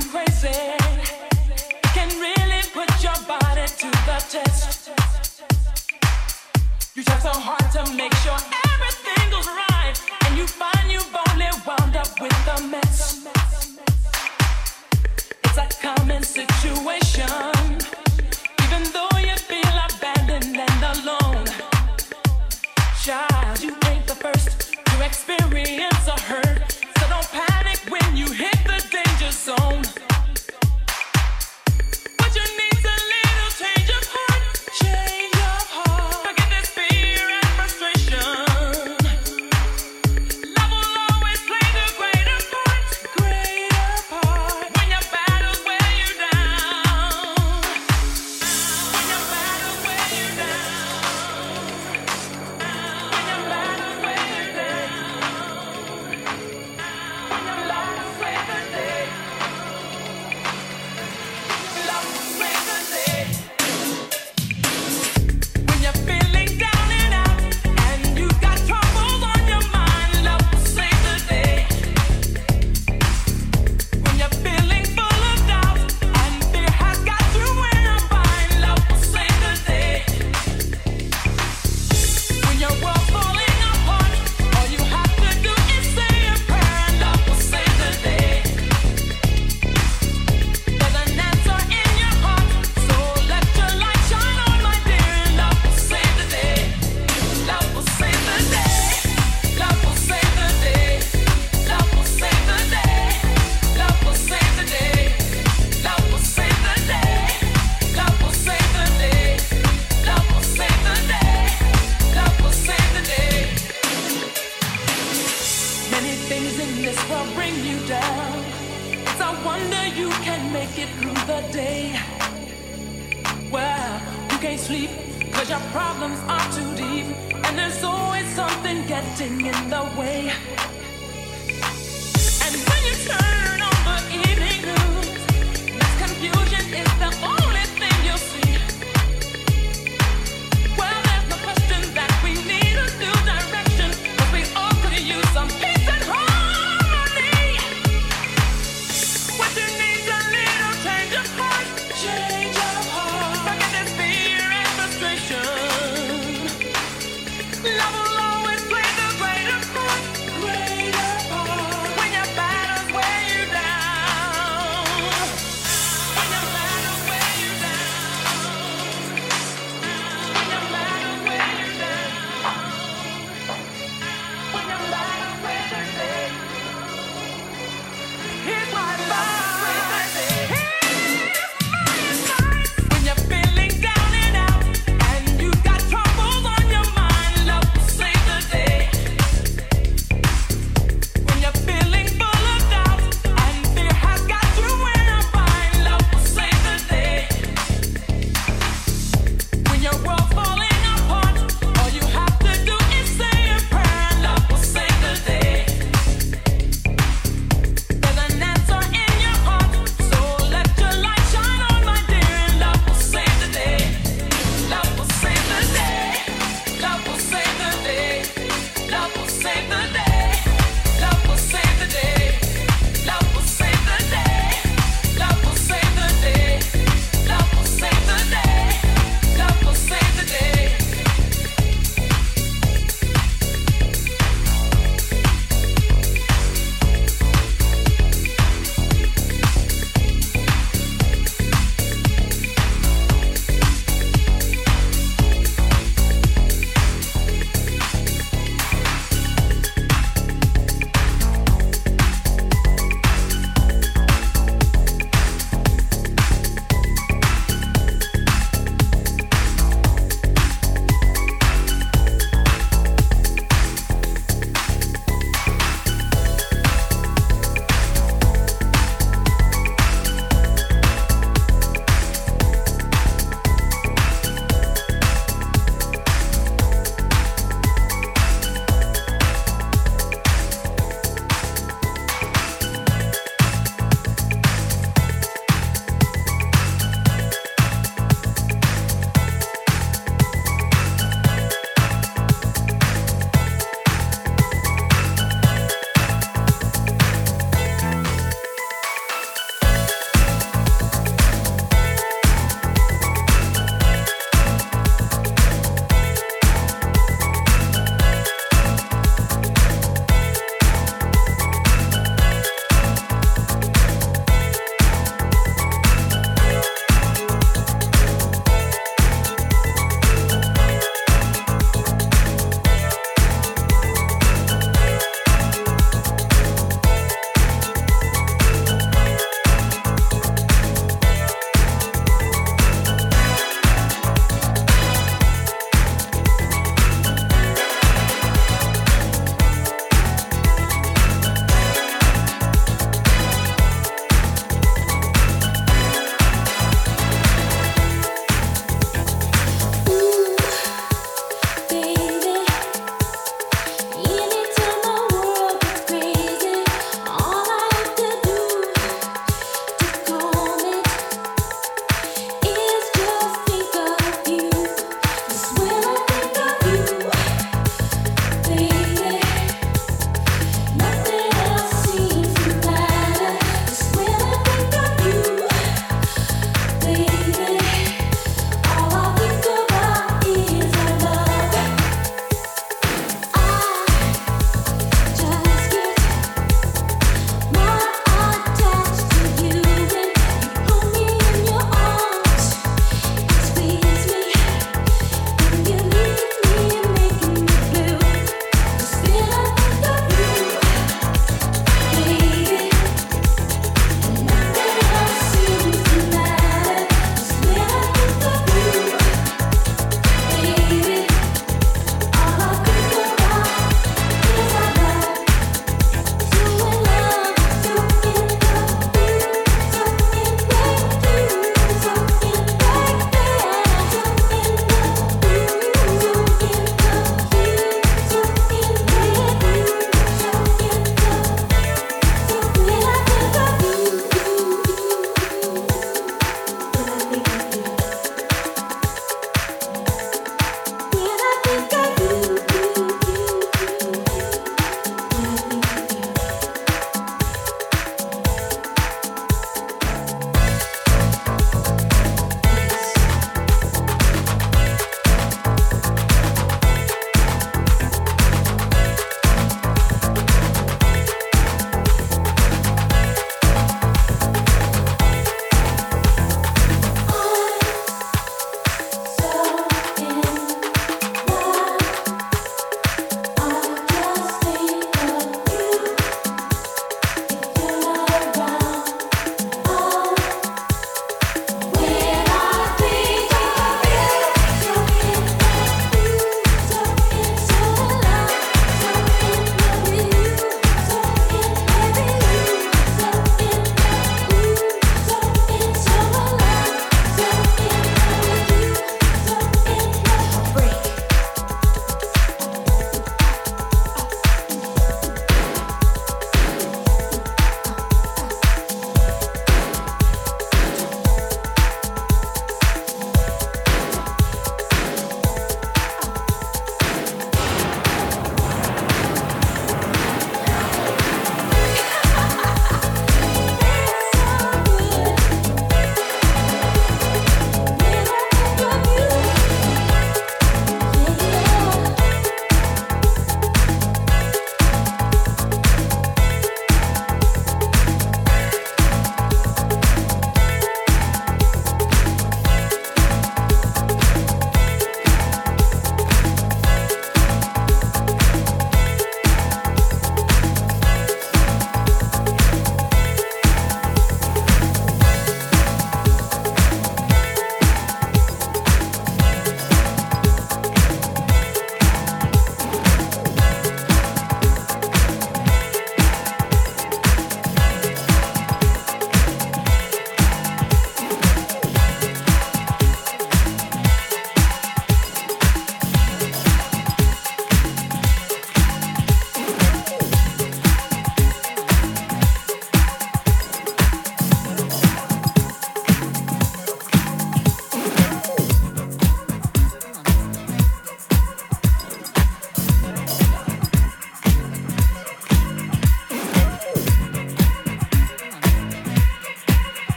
Love will